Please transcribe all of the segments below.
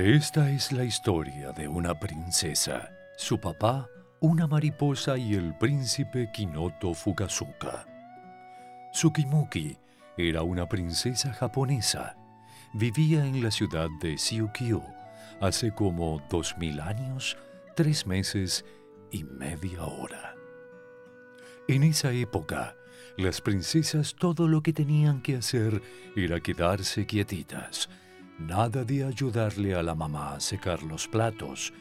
Esta es la historia de una princesa, su papá, una mariposa y el príncipe Kinoto Fukazuka. Tsukimuki era una princesa japonesa. Vivía en la ciudad de Siukyu hace como dos mil años, tres meses y media hora. En esa época, las princesas todo lo que tenían que hacer era quedarse quietitas. Nada de ayudarle a la mamá a secar los platos,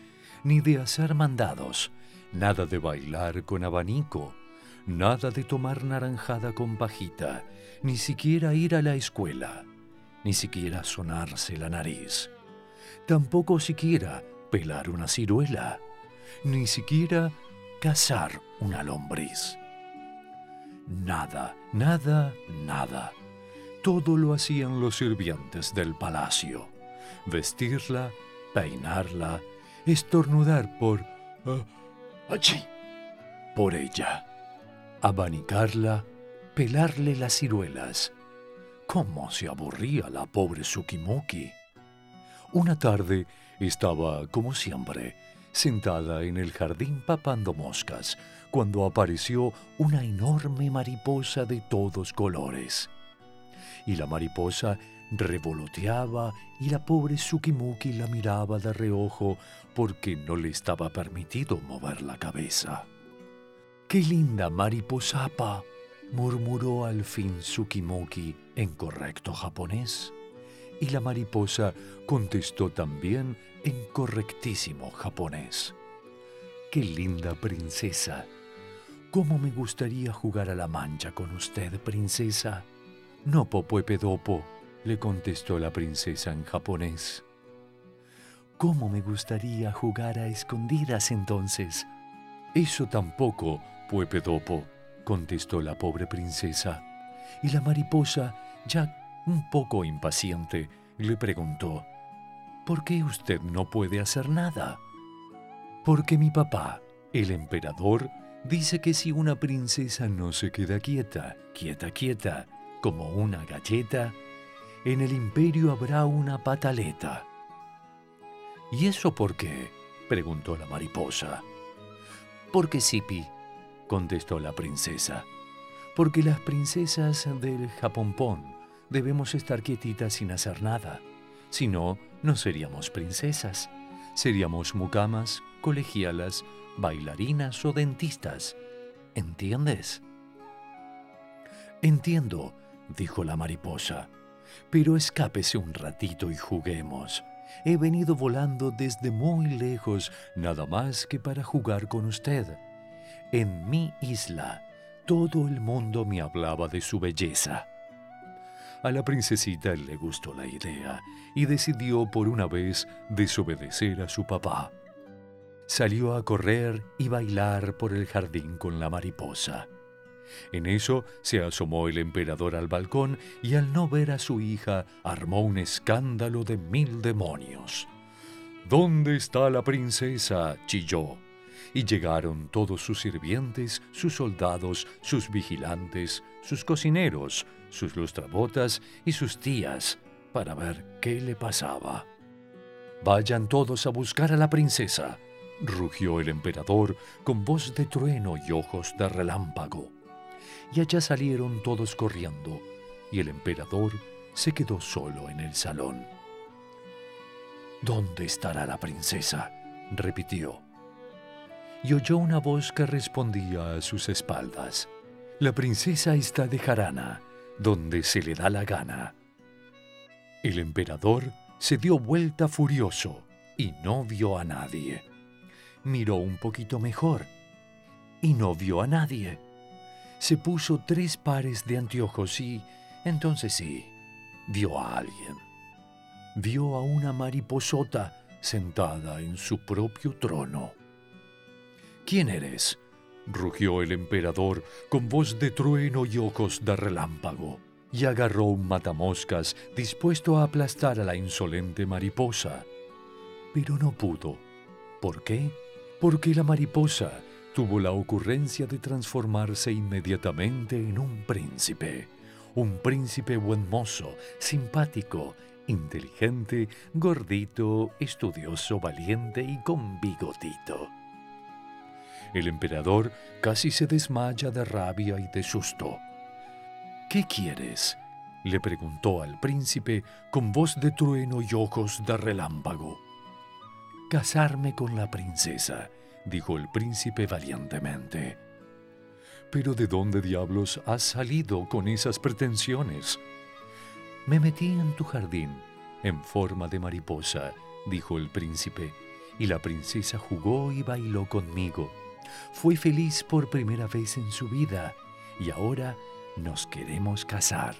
ni de hacer mandados, nada de bailar con abanico, nada de tomar naranjada con pajita, ni siquiera ir a la escuela, ni siquiera sonarse la nariz, tampoco siquiera pelar una ciruela, ni siquiera cazar una lombriz. Nada, nada, nada. Todo lo hacían los sirvientes del palacio. Vestirla, peinarla, estornudar por... ah, ¡Achí! Por ella. Abanicarla, pelarle las ciruelas. ¿Cómo se aburría la pobre Tsukimoki? Una tarde estaba, como siempre, sentada en el jardín papando moscas, cuando apareció una enorme mariposa de todos colores. Y la mariposa revoloteaba y la pobre Tsukimuki la miraba de reojo porque no le estaba permitido mover la cabeza. ¡Qué linda mariposapa! murmuró al fin Tsukimuki en correcto japonés. Y la mariposa contestó también en correctísimo japonés. ¡Qué linda princesa! ¿Cómo me gustaría jugar a la mancha con usted, princesa? No, Popuepedopo, le contestó la princesa en japonés. ¿Cómo me gustaría jugar a escondidas entonces? Eso tampoco, Puepedopo, contestó la pobre princesa. Y la mariposa, ya un poco impaciente, le preguntó, ¿por qué usted no puede hacer nada? Porque mi papá, el emperador, dice que si una princesa no se queda quieta, quieta, quieta, como una galleta, en el imperio habrá una pataleta. ¿Y eso por qué? preguntó la mariposa. Porque Sipi, contestó la princesa. Porque las princesas del Japonpón debemos estar quietitas sin hacer nada. Si no, no seríamos princesas. Seríamos mucamas, colegialas, bailarinas o dentistas. ¿Entiendes? Entiendo, dijo la mariposa, pero escápese un ratito y juguemos. He venido volando desde muy lejos, nada más que para jugar con usted. En mi isla, todo el mundo me hablaba de su belleza. A la princesita le gustó la idea y decidió por una vez desobedecer a su papá. Salió a correr y bailar por el jardín con la mariposa. En eso se asomó el emperador al balcón y al no ver a su hija armó un escándalo de mil demonios. ¿Dónde está la princesa? chilló. Y llegaron todos sus sirvientes, sus soldados, sus vigilantes, sus cocineros, sus lustrabotas y sus tías para ver qué le pasaba. Vayan todos a buscar a la princesa, rugió el emperador con voz de trueno y ojos de relámpago. Y allá salieron todos corriendo, y el emperador se quedó solo en el salón. ¿Dónde estará la princesa? repitió. Y oyó una voz que respondía a sus espaldas. La princesa está de jarana, donde se le da la gana. El emperador se dio vuelta furioso y no vio a nadie. Miró un poquito mejor y no vio a nadie. Se puso tres pares de anteojos y, entonces sí, vio a alguien. Vio a una mariposota sentada en su propio trono. ¿Quién eres? rugió el emperador con voz de trueno y ojos de relámpago, y agarró un matamoscas dispuesto a aplastar a la insolente mariposa. Pero no pudo. ¿Por qué? Porque la mariposa tuvo la ocurrencia de transformarse inmediatamente en un príncipe, un príncipe buen mozo, simpático inteligente, gordito, estudioso, valiente y con bigotito. El emperador casi se desmaya de rabia y de susto. ¿Qué quieres? le preguntó al príncipe con voz de trueno y ojos de relámpago. Casarme con la princesa, dijo el príncipe valientemente. Pero ¿de dónde diablos has salido con esas pretensiones? Me metí en tu jardín, en forma de mariposa, dijo el príncipe, y la princesa jugó y bailó conmigo. Fue feliz por primera vez en su vida, y ahora nos queremos casar.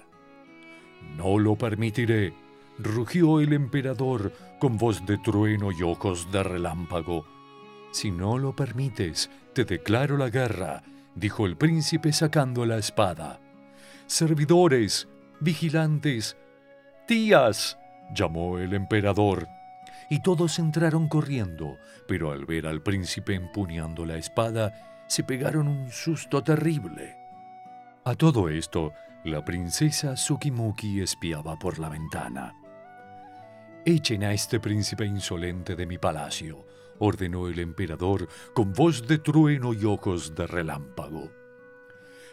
No lo permitiré, rugió el emperador con voz de trueno y ojos de relámpago. Si no lo permites, te declaro la guerra, dijo el príncipe sacando la espada. Servidores, vigilantes, tías, llamó el emperador. Y todos entraron corriendo, pero al ver al príncipe empuñando la espada, se pegaron un susto terrible. A todo esto, la princesa Tsukimuki espiaba por la ventana. Echen a este príncipe insolente de mi palacio, ordenó el emperador con voz de trueno y ojos de relámpago.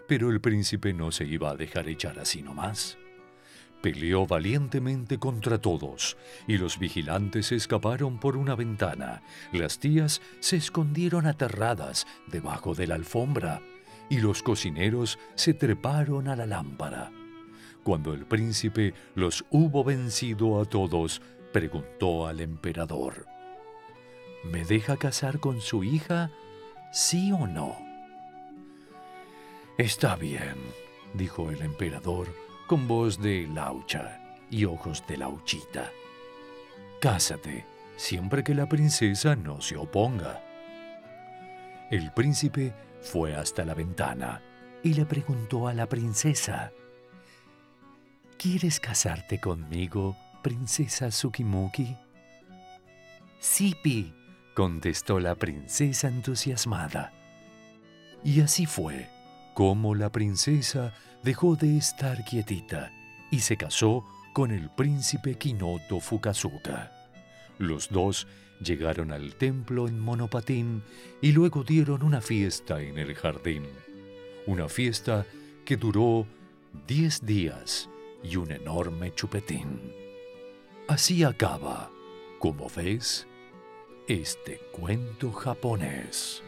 Pero el príncipe no se iba a dejar echar así nomás. Peleó valientemente contra todos, y los vigilantes escaparon por una ventana. Las tías se escondieron aterradas debajo de la alfombra, y los cocineros se treparon a la lámpara. Cuando el príncipe los hubo vencido a todos, preguntó al emperador, ¿Me deja casar con su hija? ¿Sí o no? Está bien, dijo el emperador con voz de laucha y ojos de lauchita. Cásate, siempre que la princesa no se oponga. El príncipe fue hasta la ventana y le preguntó a la princesa, ¿Quieres casarte conmigo, princesa Tsukimuki? Sipi, contestó la princesa entusiasmada. Y así fue como la princesa dejó de estar quietita y se casó con el príncipe Kinoto Fukazuka. Los dos llegaron al templo en monopatín y luego dieron una fiesta en el jardín. Una fiesta que duró diez días y un enorme chupetín. Así acaba, como ves, este cuento japonés.